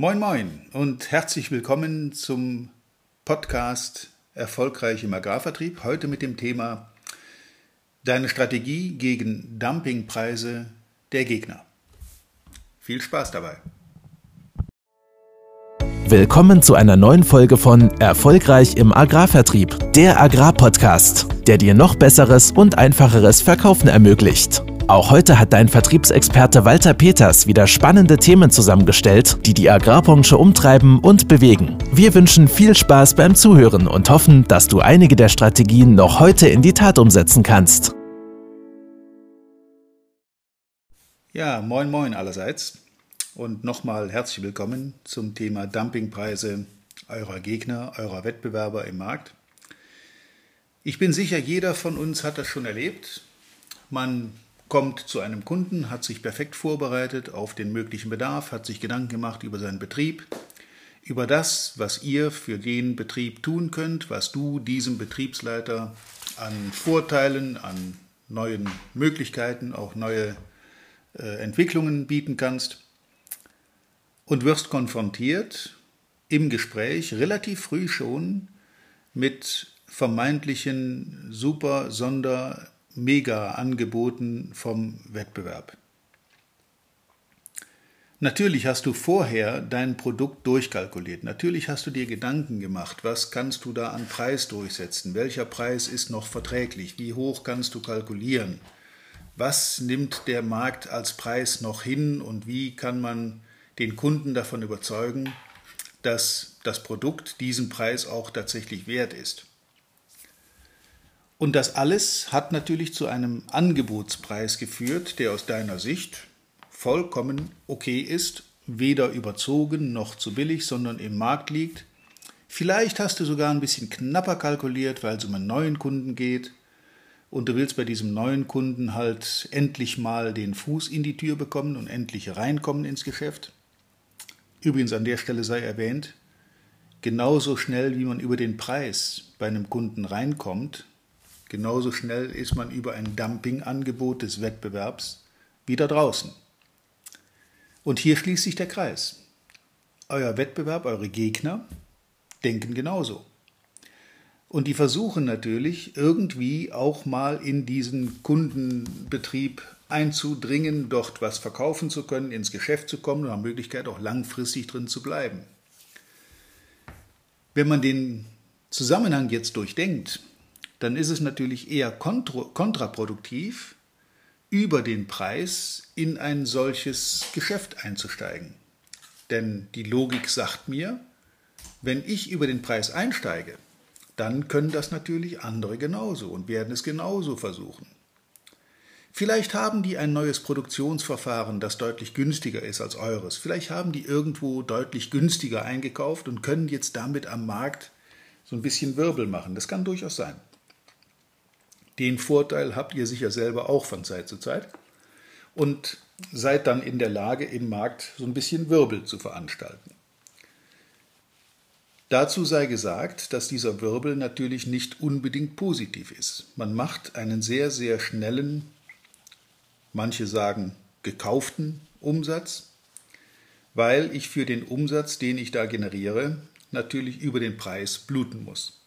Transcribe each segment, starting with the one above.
Moin Moin und herzlich willkommen zum Podcast Erfolgreich im Agrarvertrieb. Heute mit dem Thema Deine Strategie gegen Dumpingpreise der Gegner. Viel Spaß dabei. Willkommen zu einer neuen Folge von Erfolgreich im Agrarvertrieb, der Agrarpodcast, der dir noch besseres und einfacheres Verkaufen ermöglicht. Auch heute hat dein Vertriebsexperte Walter Peters wieder spannende Themen zusammengestellt, die die Agrarbranche umtreiben und bewegen. Wir wünschen viel Spaß beim Zuhören und hoffen, dass du einige der Strategien noch heute in die Tat umsetzen kannst. Ja, moin moin allerseits und nochmal herzlich willkommen zum Thema Dumpingpreise eurer Gegner, eurer Wettbewerber im Markt. Ich bin sicher, jeder von uns hat das schon erlebt. Man kommt zu einem Kunden, hat sich perfekt vorbereitet auf den möglichen Bedarf, hat sich Gedanken gemacht über seinen Betrieb, über das, was ihr für den Betrieb tun könnt, was du diesem Betriebsleiter an Vorteilen, an neuen Möglichkeiten, auch neue äh, Entwicklungen bieten kannst und wirst konfrontiert im Gespräch relativ früh schon mit vermeintlichen Super-, Sonder-, Mega-Angeboten vom Wettbewerb. Natürlich hast du vorher dein Produkt durchkalkuliert. Natürlich hast du dir Gedanken gemacht, was kannst du da an Preis durchsetzen? Welcher Preis ist noch verträglich? Wie hoch kannst du kalkulieren? Was nimmt der Markt als Preis noch hin und wie kann man den Kunden davon überzeugen, dass das Produkt diesen Preis auch tatsächlich wert ist? Und das alles hat natürlich zu einem Angebotspreis geführt, der aus deiner Sicht vollkommen okay ist, weder überzogen noch zu billig, sondern im Markt liegt. Vielleicht hast du sogar ein bisschen knapper kalkuliert, weil es um einen neuen Kunden geht und du willst bei diesem neuen Kunden halt endlich mal den Fuß in die Tür bekommen und endlich reinkommen ins Geschäft. Übrigens an der Stelle sei erwähnt, genauso schnell wie man über den Preis bei einem Kunden reinkommt, Genauso schnell ist man über ein Dumpingangebot des Wettbewerbs wieder draußen. Und hier schließt sich der Kreis. Euer Wettbewerb, eure Gegner denken genauso. Und die versuchen natürlich irgendwie auch mal in diesen Kundenbetrieb einzudringen, dort was verkaufen zu können, ins Geschäft zu kommen und haben Möglichkeit auch langfristig drin zu bleiben. Wenn man den Zusammenhang jetzt durchdenkt, dann ist es natürlich eher kontraproduktiv, über den Preis in ein solches Geschäft einzusteigen. Denn die Logik sagt mir, wenn ich über den Preis einsteige, dann können das natürlich andere genauso und werden es genauso versuchen. Vielleicht haben die ein neues Produktionsverfahren, das deutlich günstiger ist als eures. Vielleicht haben die irgendwo deutlich günstiger eingekauft und können jetzt damit am Markt so ein bisschen Wirbel machen. Das kann durchaus sein. Den Vorteil habt ihr sicher selber auch von Zeit zu Zeit und seid dann in der Lage, im Markt so ein bisschen Wirbel zu veranstalten. Dazu sei gesagt, dass dieser Wirbel natürlich nicht unbedingt positiv ist. Man macht einen sehr, sehr schnellen, manche sagen gekauften Umsatz, weil ich für den Umsatz, den ich da generiere, natürlich über den Preis bluten muss.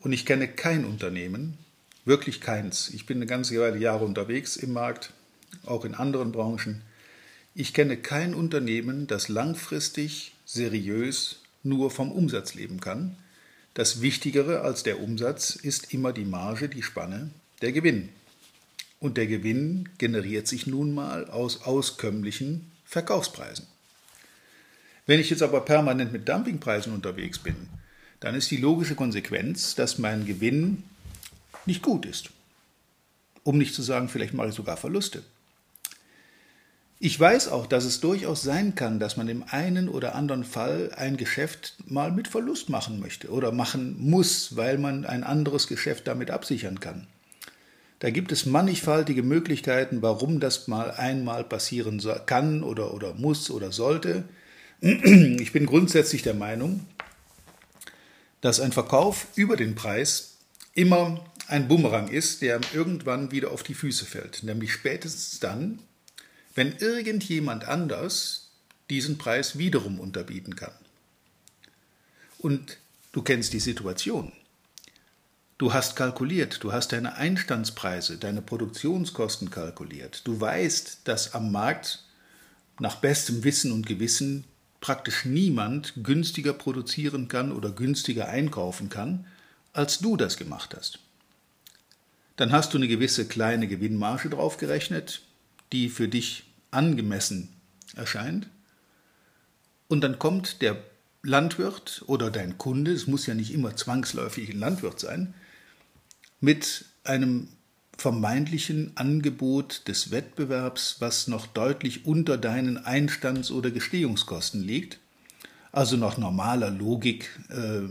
Und ich kenne kein Unternehmen, Wirklich keins. Ich bin eine ganze Weile Jahre unterwegs im Markt, auch in anderen Branchen. Ich kenne kein Unternehmen, das langfristig seriös nur vom Umsatz leben kann. Das Wichtigere als der Umsatz ist immer die Marge, die Spanne, der Gewinn. Und der Gewinn generiert sich nun mal aus auskömmlichen Verkaufspreisen. Wenn ich jetzt aber permanent mit Dumpingpreisen unterwegs bin, dann ist die logische Konsequenz, dass mein Gewinn nicht gut ist. Um nicht zu sagen, vielleicht mache ich sogar Verluste. Ich weiß auch, dass es durchaus sein kann, dass man im einen oder anderen Fall ein Geschäft mal mit Verlust machen möchte oder machen muss, weil man ein anderes Geschäft damit absichern kann. Da gibt es mannigfaltige Möglichkeiten, warum das mal einmal passieren kann oder, oder muss oder sollte. Ich bin grundsätzlich der Meinung, dass ein Verkauf über den Preis immer ein Bumerang ist, der irgendwann wieder auf die Füße fällt. Nämlich spätestens dann, wenn irgendjemand anders diesen Preis wiederum unterbieten kann. Und du kennst die Situation. Du hast kalkuliert, du hast deine Einstandspreise, deine Produktionskosten kalkuliert. Du weißt, dass am Markt nach bestem Wissen und Gewissen praktisch niemand günstiger produzieren kann oder günstiger einkaufen kann, als du das gemacht hast. Dann hast du eine gewisse kleine Gewinnmarge draufgerechnet, die für dich angemessen erscheint. Und dann kommt der Landwirt oder dein Kunde, es muss ja nicht immer zwangsläufig ein Landwirt sein, mit einem vermeintlichen Angebot des Wettbewerbs, was noch deutlich unter deinen Einstands- oder Gestehungskosten liegt, also nach normaler Logik äh,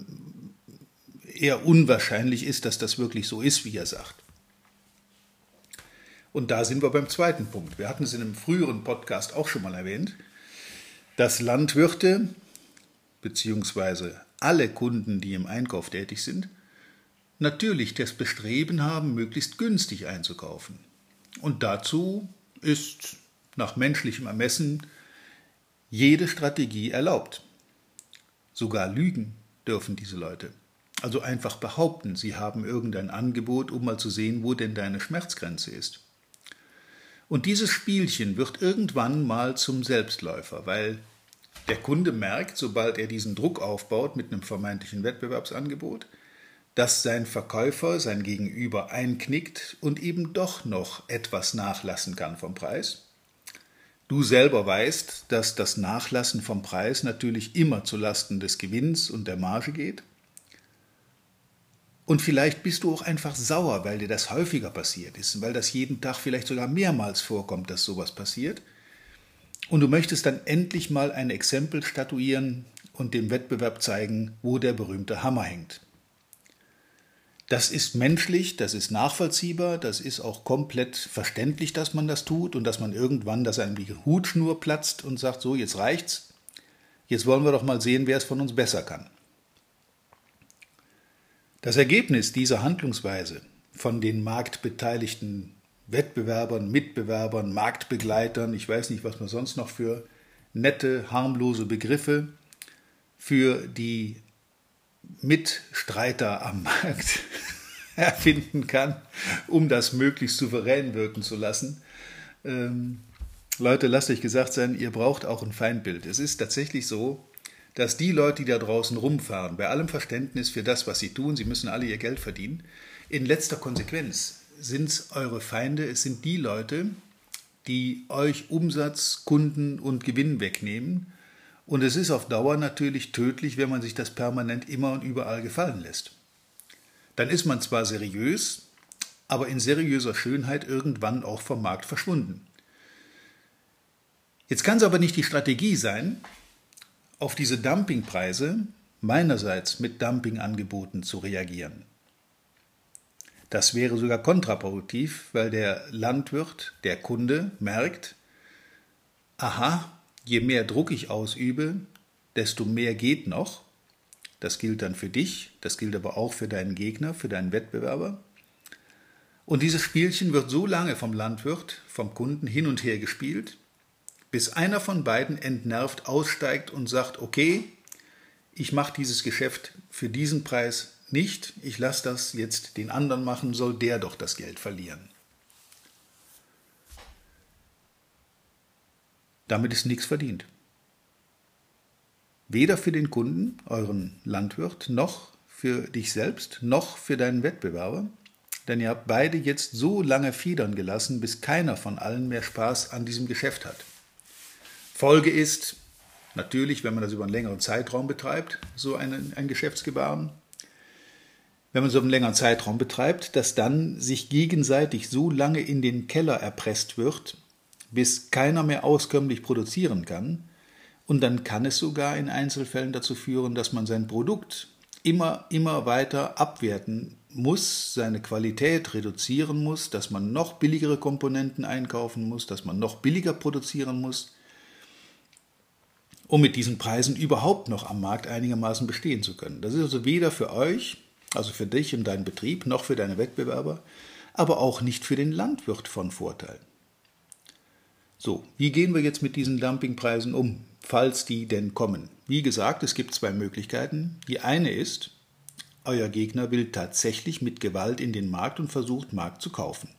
eher unwahrscheinlich ist, dass das wirklich so ist, wie er sagt. Und da sind wir beim zweiten Punkt. Wir hatten es in einem früheren Podcast auch schon mal erwähnt, dass Landwirte bzw. alle Kunden, die im Einkauf tätig sind, natürlich das Bestreben haben, möglichst günstig einzukaufen. Und dazu ist nach menschlichem Ermessen jede Strategie erlaubt. Sogar Lügen dürfen diese Leute. Also einfach behaupten, sie haben irgendein Angebot, um mal zu sehen, wo denn deine Schmerzgrenze ist. Und dieses Spielchen wird irgendwann mal zum Selbstläufer, weil der Kunde merkt, sobald er diesen Druck aufbaut mit einem vermeintlichen Wettbewerbsangebot, dass sein Verkäufer sein Gegenüber einknickt und eben doch noch etwas nachlassen kann vom Preis. Du selber weißt, dass das Nachlassen vom Preis natürlich immer zu Lasten des Gewinns und der Marge geht. Und vielleicht bist du auch einfach sauer, weil dir das häufiger passiert ist, weil das jeden Tag vielleicht sogar mehrmals vorkommt, dass sowas passiert. Und du möchtest dann endlich mal ein Exempel statuieren und dem Wettbewerb zeigen, wo der berühmte Hammer hängt. Das ist menschlich, das ist nachvollziehbar, das ist auch komplett verständlich, dass man das tut und dass man irgendwann, dass einem die Hutschnur platzt und sagt, so, jetzt reicht's, jetzt wollen wir doch mal sehen, wer es von uns besser kann. Das Ergebnis dieser Handlungsweise von den marktbeteiligten Wettbewerbern, Mitbewerbern, Marktbegleitern, ich weiß nicht, was man sonst noch für nette, harmlose Begriffe für die Mitstreiter am Markt erfinden kann, um das möglichst souverän wirken zu lassen. Ähm, Leute, lasst euch gesagt sein, ihr braucht auch ein Feindbild. Es ist tatsächlich so, dass die Leute, die da draußen rumfahren, bei allem Verständnis für das, was sie tun, sie müssen alle ihr Geld verdienen, in letzter Konsequenz sind es eure Feinde, es sind die Leute, die euch Umsatz, Kunden und Gewinn wegnehmen und es ist auf Dauer natürlich tödlich, wenn man sich das permanent immer und überall gefallen lässt. Dann ist man zwar seriös, aber in seriöser Schönheit irgendwann auch vom Markt verschwunden. Jetzt kann es aber nicht die Strategie sein, auf diese Dumpingpreise meinerseits mit Dumpingangeboten zu reagieren. Das wäre sogar kontraproduktiv, weil der Landwirt, der Kunde merkt, aha, je mehr Druck ich ausübe, desto mehr geht noch. Das gilt dann für dich, das gilt aber auch für deinen Gegner, für deinen Wettbewerber. Und dieses Spielchen wird so lange vom Landwirt, vom Kunden hin und her gespielt, bis einer von beiden entnervt aussteigt und sagt, okay, ich mache dieses Geschäft für diesen Preis nicht, ich lasse das jetzt den anderen machen, soll der doch das Geld verlieren. Damit ist nichts verdient. Weder für den Kunden, euren Landwirt, noch für dich selbst, noch für deinen Wettbewerber, denn ihr habt beide jetzt so lange fiedern gelassen, bis keiner von allen mehr Spaß an diesem Geschäft hat. Folge ist, natürlich, wenn man das über einen längeren Zeitraum betreibt, so ein, ein Geschäftsgebaren, wenn man so einen längeren Zeitraum betreibt, dass dann sich gegenseitig so lange in den Keller erpresst wird, bis keiner mehr auskömmlich produzieren kann. Und dann kann es sogar in Einzelfällen dazu führen, dass man sein Produkt immer, immer weiter abwerten muss, seine Qualität reduzieren muss, dass man noch billigere Komponenten einkaufen muss, dass man noch billiger produzieren muss, um mit diesen Preisen überhaupt noch am Markt einigermaßen bestehen zu können. Das ist also weder für euch, also für dich und deinen Betrieb, noch für deine Wettbewerber, aber auch nicht für den Landwirt von Vorteil. So, wie gehen wir jetzt mit diesen Dumpingpreisen um? falls die denn kommen. Wie gesagt, es gibt zwei Möglichkeiten. Die eine ist, euer Gegner will tatsächlich mit Gewalt in den Markt und versucht, Markt zu kaufen.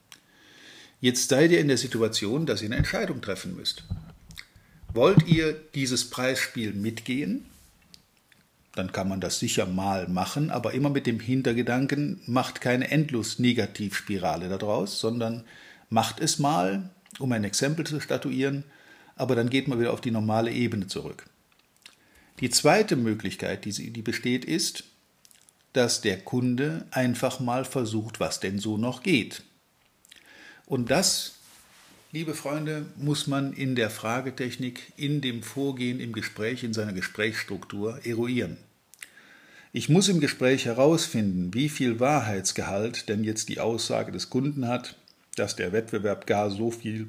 Jetzt seid ihr in der Situation, dass ihr eine Entscheidung treffen müsst. Wollt ihr dieses Preisspiel mitgehen? Dann kann man das sicher mal machen, aber immer mit dem Hintergedanken, macht keine endlos Negativspirale daraus, sondern macht es mal, um ein Exempel zu statuieren, aber dann geht man wieder auf die normale Ebene zurück. Die zweite Möglichkeit, die, die besteht, ist, dass der Kunde einfach mal versucht, was denn so noch geht. Und das, liebe Freunde, muss man in der Fragetechnik, in dem Vorgehen im Gespräch, in seiner Gesprächsstruktur eruieren. Ich muss im Gespräch herausfinden, wie viel Wahrheitsgehalt denn jetzt die Aussage des Kunden hat, dass der Wettbewerb gar so viel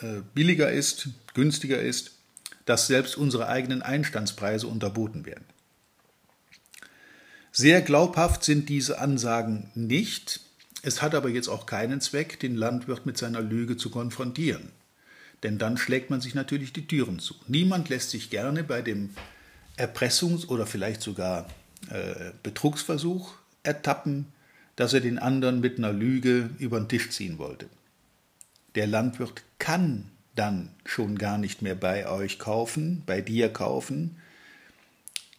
äh, billiger ist, günstiger ist, dass selbst unsere eigenen Einstandspreise unterboten werden. Sehr glaubhaft sind diese Ansagen nicht, es hat aber jetzt auch keinen Zweck, den Landwirt mit seiner Lüge zu konfrontieren. Denn dann schlägt man sich natürlich die Türen zu. Niemand lässt sich gerne bei dem Erpressungs- oder vielleicht sogar äh, Betrugsversuch ertappen, dass er den anderen mit einer Lüge über den Tisch ziehen wollte. Der Landwirt kann dann schon gar nicht mehr bei euch kaufen, bei dir kaufen,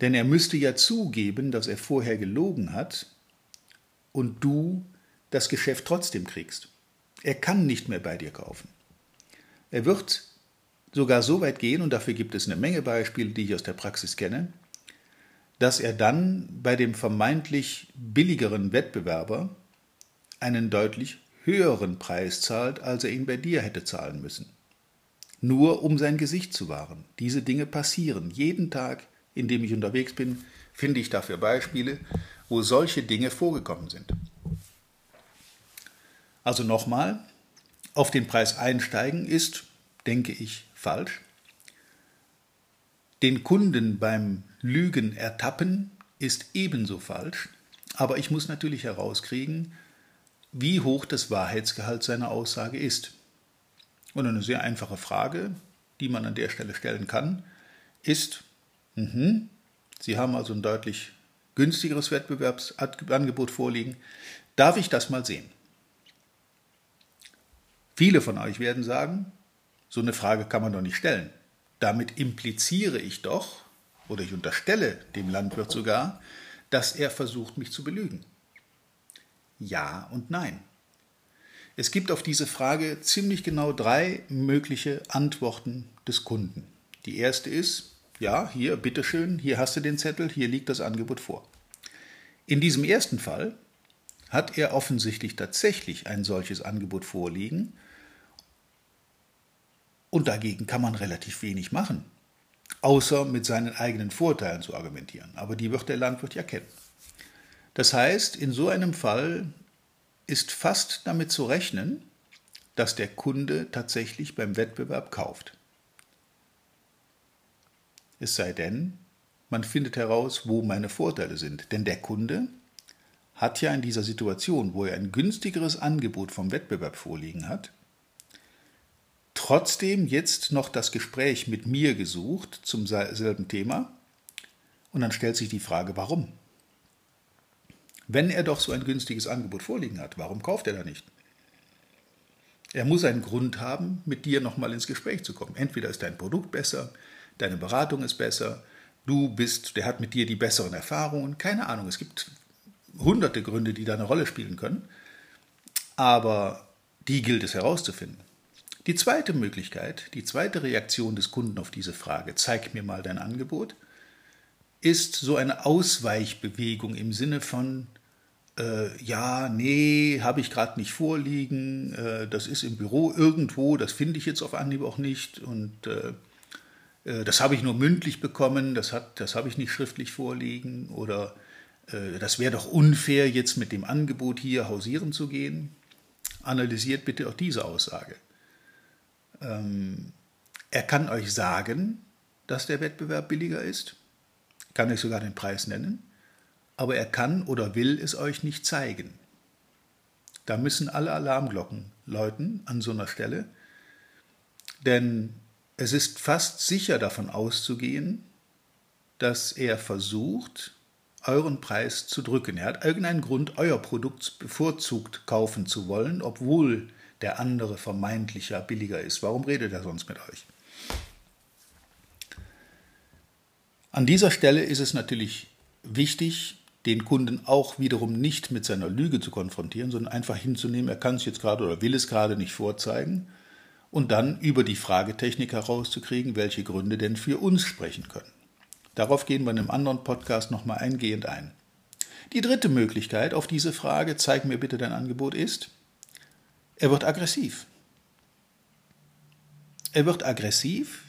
denn er müsste ja zugeben, dass er vorher gelogen hat und du das Geschäft trotzdem kriegst. Er kann nicht mehr bei dir kaufen. Er wird sogar so weit gehen, und dafür gibt es eine Menge Beispiele, die ich aus der Praxis kenne, dass er dann bei dem vermeintlich billigeren Wettbewerber einen deutlich höheren Preis zahlt, als er ihn bei dir hätte zahlen müssen. Nur um sein Gesicht zu wahren. Diese Dinge passieren jeden Tag in dem ich unterwegs bin, finde ich dafür Beispiele, wo solche Dinge vorgekommen sind. Also nochmal, auf den Preis einsteigen ist, denke ich, falsch. Den Kunden beim Lügen ertappen ist ebenso falsch, aber ich muss natürlich herauskriegen, wie hoch das Wahrheitsgehalt seiner Aussage ist. Und eine sehr einfache Frage, die man an der Stelle stellen kann, ist, Mhm. Sie haben also ein deutlich günstigeres Wettbewerbsangebot vorliegen. Darf ich das mal sehen? Viele von euch werden sagen, so eine Frage kann man doch nicht stellen. Damit impliziere ich doch, oder ich unterstelle dem Landwirt sogar, dass er versucht, mich zu belügen. Ja und nein. Es gibt auf diese Frage ziemlich genau drei mögliche Antworten des Kunden. Die erste ist, ja, hier, bitteschön, hier hast du den Zettel, hier liegt das Angebot vor. In diesem ersten Fall hat er offensichtlich tatsächlich ein solches Angebot vorliegen und dagegen kann man relativ wenig machen, außer mit seinen eigenen Vorteilen zu argumentieren. Aber die wird der Landwirt ja kennen. Das heißt, in so einem Fall ist fast damit zu rechnen, dass der Kunde tatsächlich beim Wettbewerb kauft. Es sei denn, man findet heraus, wo meine Vorteile sind. Denn der Kunde hat ja in dieser Situation, wo er ein günstigeres Angebot vom Wettbewerb vorliegen hat, trotzdem jetzt noch das Gespräch mit mir gesucht zum selben Thema. Und dann stellt sich die Frage, warum? Wenn er doch so ein günstiges Angebot vorliegen hat, warum kauft er da nicht? Er muss einen Grund haben, mit dir nochmal ins Gespräch zu kommen. Entweder ist dein Produkt besser, deine Beratung ist besser, du bist, der hat mit dir die besseren Erfahrungen, keine Ahnung, es gibt hunderte Gründe, die da eine Rolle spielen können, aber die gilt es herauszufinden. Die zweite Möglichkeit, die zweite Reaktion des Kunden auf diese Frage, zeig mir mal dein Angebot, ist so eine Ausweichbewegung im Sinne von, äh, ja, nee, habe ich gerade nicht vorliegen, äh, das ist im Büro irgendwo, das finde ich jetzt auf Anhieb auch nicht und äh, äh, das habe ich nur mündlich bekommen, das, das habe ich nicht schriftlich vorliegen oder äh, das wäre doch unfair, jetzt mit dem Angebot hier hausieren zu gehen. Analysiert bitte auch diese Aussage. Ähm, er kann euch sagen, dass der Wettbewerb billiger ist, kann euch sogar den Preis nennen, aber er kann oder will es euch nicht zeigen. Da müssen alle Alarmglocken läuten an so einer Stelle, denn es ist fast sicher davon auszugehen, dass er versucht, euren Preis zu drücken. Er hat irgendeinen Grund, euer Produkt bevorzugt kaufen zu wollen, obwohl der andere vermeintlicher billiger ist. Warum redet er sonst mit euch? An dieser Stelle ist es natürlich wichtig, den Kunden auch wiederum nicht mit seiner Lüge zu konfrontieren, sondern einfach hinzunehmen, er kann es jetzt gerade oder will es gerade nicht vorzeigen und dann über die Fragetechnik herauszukriegen, welche Gründe denn für uns sprechen können. Darauf gehen wir in einem anderen Podcast nochmal eingehend ein. Die dritte Möglichkeit auf diese Frage, zeig mir bitte dein Angebot, ist, er wird aggressiv. Er wird aggressiv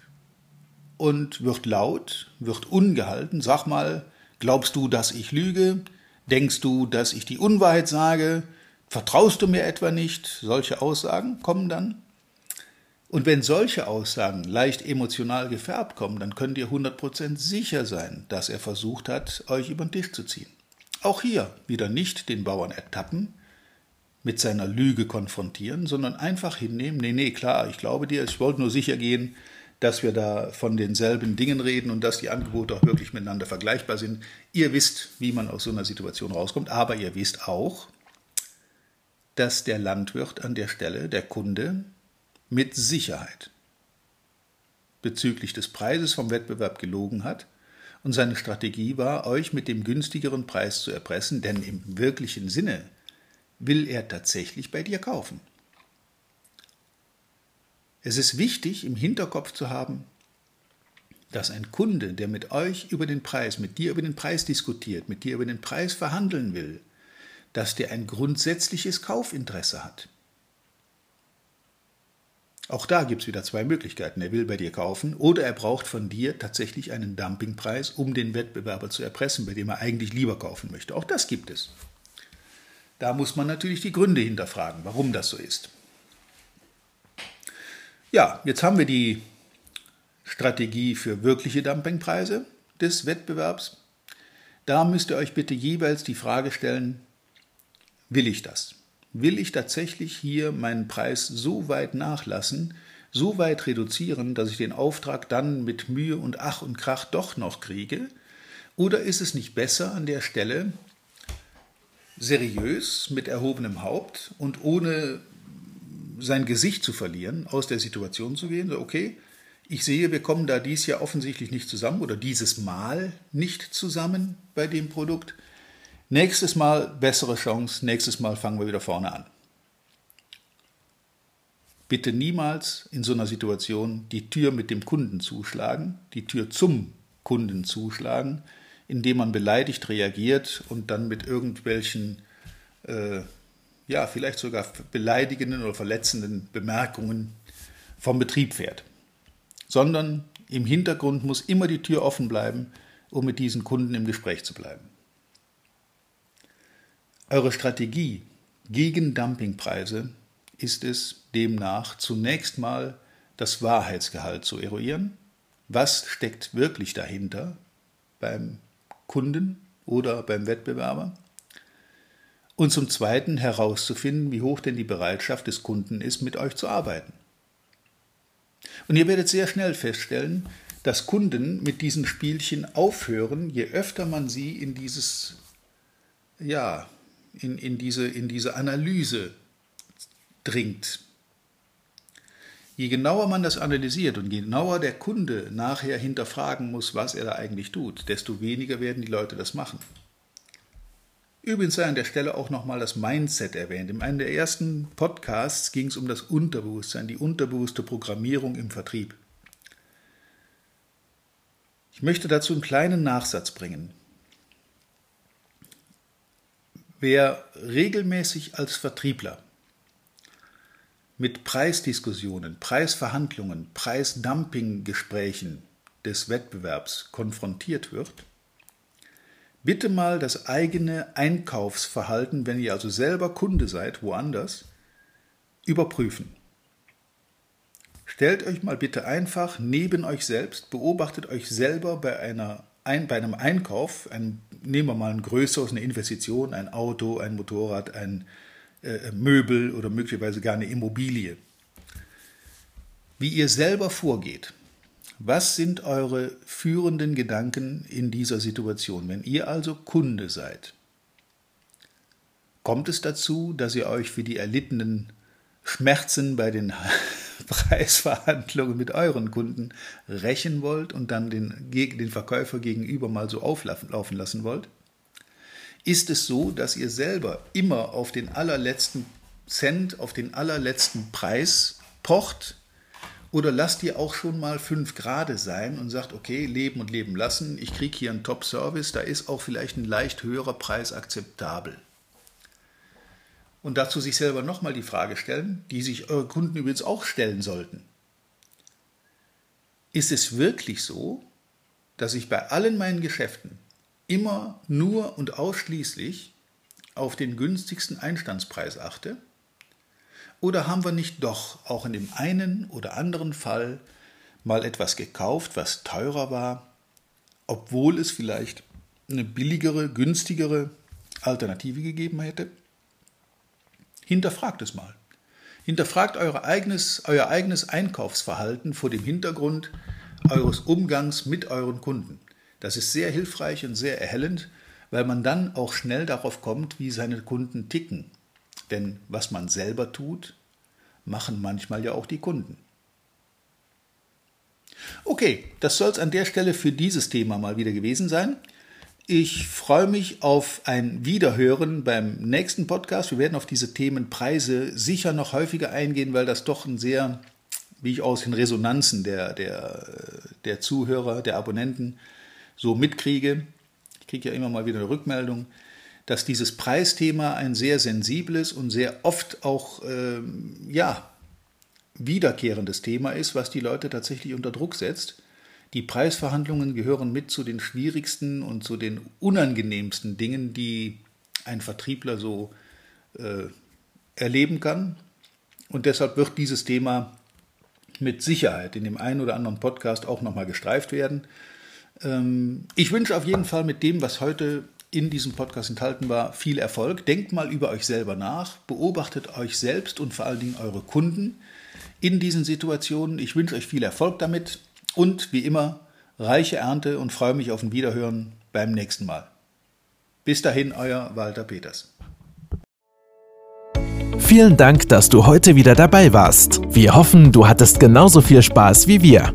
und wird laut, wird ungehalten. Sag mal, glaubst du, dass ich lüge? Denkst du, dass ich die Unwahrheit sage? Vertraust du mir etwa nicht? Solche Aussagen kommen dann. Und wenn solche Aussagen leicht emotional gefärbt kommen, dann könnt ihr 100% sicher sein, dass er versucht hat, euch über den Tisch zu ziehen. Auch hier wieder nicht den Bauern ertappen, mit seiner Lüge konfrontieren, sondern einfach hinnehmen, nee, nee, klar, ich glaube dir, ich wollte nur sicher gehen, dass wir da von denselben Dingen reden und dass die Angebote auch wirklich miteinander vergleichbar sind. Ihr wisst, wie man aus so einer Situation rauskommt, aber ihr wisst auch, dass der Landwirt an der Stelle, der Kunde, mit Sicherheit bezüglich des Preises vom Wettbewerb gelogen hat und seine Strategie war, euch mit dem günstigeren Preis zu erpressen, denn im wirklichen Sinne will er tatsächlich bei dir kaufen. Es ist wichtig, im Hinterkopf zu haben, dass ein Kunde, der mit euch über den Preis, mit dir über den Preis diskutiert, mit dir über den Preis verhandeln will, dass der ein grundsätzliches Kaufinteresse hat. Auch da gibt es wieder zwei Möglichkeiten. Er will bei dir kaufen oder er braucht von dir tatsächlich einen Dumpingpreis, um den Wettbewerber zu erpressen, bei dem er eigentlich lieber kaufen möchte. Auch das gibt es. Da muss man natürlich die Gründe hinterfragen, warum das so ist. Ja, jetzt haben wir die Strategie für wirkliche Dumpingpreise des Wettbewerbs. Da müsst ihr euch bitte jeweils die Frage stellen, will ich das? Will ich tatsächlich hier meinen Preis so weit nachlassen, so weit reduzieren, dass ich den Auftrag dann mit Mühe und Ach und Krach doch noch kriege? Oder ist es nicht besser an der Stelle, seriös, mit erhobenem Haupt und ohne sein Gesicht zu verlieren, aus der Situation zu gehen. So, okay, ich sehe, wir kommen da dies Jahr offensichtlich nicht zusammen oder dieses Mal nicht zusammen bei dem Produkt. Nächstes Mal bessere Chance, nächstes Mal fangen wir wieder vorne an. Bitte niemals in so einer Situation die Tür mit dem Kunden zuschlagen, die Tür zum Kunden zuschlagen, indem man beleidigt reagiert und dann mit irgendwelchen, äh, ja, vielleicht sogar beleidigenden oder verletzenden Bemerkungen vom Betrieb fährt. Sondern im Hintergrund muss immer die Tür offen bleiben, um mit diesen Kunden im Gespräch zu bleiben. Eure Strategie gegen Dumpingpreise ist es demnach zunächst mal das Wahrheitsgehalt zu eruieren. Was steckt wirklich dahinter beim Kunden oder beim Wettbewerber. Und zum Zweiten herauszufinden, wie hoch denn die Bereitschaft des Kunden ist, mit euch zu arbeiten. Und ihr werdet sehr schnell feststellen, dass Kunden mit diesen Spielchen aufhören, je öfter man sie in dieses, ja, in, in, diese, in diese Analyse dringt. Je genauer man das analysiert und je genauer der Kunde nachher hinterfragen muss, was er da eigentlich tut, desto weniger werden die Leute das machen. Übrigens sei an der Stelle auch nochmal das Mindset erwähnt. In einem der ersten Podcasts ging es um das Unterbewusstsein, die unterbewusste Programmierung im Vertrieb. Ich möchte dazu einen kleinen Nachsatz bringen. Wer regelmäßig als Vertriebler mit Preisdiskussionen, Preisverhandlungen, Preisdumpinggesprächen des Wettbewerbs konfrontiert wird, bitte mal das eigene Einkaufsverhalten, wenn ihr also selber Kunde seid, woanders, überprüfen. Stellt euch mal bitte einfach neben euch selbst, beobachtet euch selber bei, einer, ein, bei einem Einkauf, ein, nehmen wir mal ein größeres, eine Investition, ein Auto, ein Motorrad, ein Möbel oder möglicherweise gar eine Immobilie. Wie ihr selber vorgeht, Was sind eure führenden Gedanken in dieser Situation, wenn ihr also Kunde seid? Kommt es dazu, dass ihr euch für die erlittenen Schmerzen bei den Preisverhandlungen mit euren Kunden rächen wollt und dann den, den Verkäufer gegenüber mal so auflaufen lassen wollt? Ist es so, dass ihr selber immer auf den allerletzten Cent, auf den allerletzten Preis pocht? Oder lasst ihr auch schon mal fünf Grade sein und sagt, okay, leben und leben lassen, ich kriege hier einen Top-Service, da ist auch vielleicht ein leicht höherer Preis akzeptabel und dazu sich selber nochmal die Frage stellen, die sich eure Kunden übrigens auch stellen sollten. Ist es wirklich so, dass ich bei allen meinen Geschäften immer nur und ausschließlich auf den günstigsten Einstandspreis achte? Oder haben wir nicht doch auch in dem einen oder anderen Fall mal etwas gekauft, was teurer war, obwohl es vielleicht eine billigere, günstigere Alternative gegeben hätte? Hinterfragt es mal. Hinterfragt euer eigenes, euer eigenes Einkaufsverhalten vor dem Hintergrund eures Umgangs mit euren Kunden. Das ist sehr hilfreich und sehr erhellend, weil man dann auch schnell darauf kommt, wie seine Kunden ticken. Denn was man selber tut, machen manchmal ja auch die Kunden. Okay, das soll es an der Stelle für dieses Thema mal wieder gewesen sein. Ich freue mich auf ein Wiederhören beim nächsten Podcast. Wir werden auf diese Themen Preise sicher noch häufiger eingehen, weil das doch ein sehr, wie ich aus den Resonanzen der, der, der Zuhörer, der Abonnenten so mitkriege. Ich kriege ja immer mal wieder eine Rückmeldung, dass dieses Preisthema ein sehr sensibles und sehr oft auch ähm, ja, wiederkehrendes Thema ist, was die Leute tatsächlich unter Druck setzt. Die Preisverhandlungen gehören mit zu den schwierigsten und zu den unangenehmsten Dingen, die ein Vertriebler so äh, erleben kann. Und deshalb wird dieses Thema mit Sicherheit in dem einen oder anderen Podcast auch nochmal gestreift werden. Ähm, ich wünsche auf jeden Fall mit dem, was heute in diesem Podcast enthalten war, viel Erfolg. Denkt mal über euch selber nach, beobachtet euch selbst und vor allen Dingen eure Kunden in diesen Situationen. Ich wünsche euch viel Erfolg damit und wie immer reiche Ernte und freue mich auf ein Wiederhören beim nächsten Mal. Bis dahin, euer Walter Peters. Vielen Dank, dass du heute wieder dabei warst. Wir hoffen, du hattest genauso viel Spaß wie wir.